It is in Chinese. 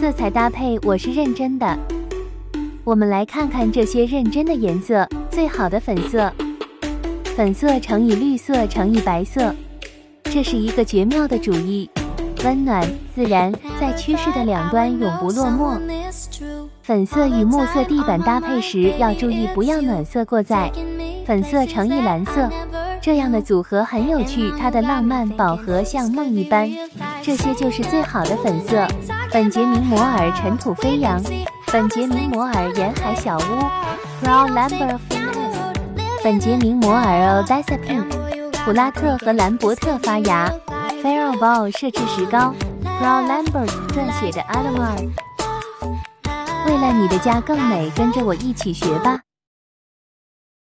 色彩搭配我是认真的。我们来看看这些认真的颜色，最好的粉色，粉色乘以绿色乘以白色，这是一个绝妙的主意。温暖自然，在趋势的两端永不落寞。粉色与木色地板搭配时要注意，不要暖色过载。粉色乘以蓝色，这样的组合很有趣，它的浪漫饱和像梦一般。这些就是最好的粉色。本杰明摩尔尘土飞扬，本杰明摩尔沿海小屋，Crown Lambert Phoenix，本杰明摩尔 Odessa Pink，普拉特和兰伯特发芽，Farrow Ball 设置石膏，Crown Lambert 撰写的 a l a m a r 为了你的家更美，跟着我一起学吧。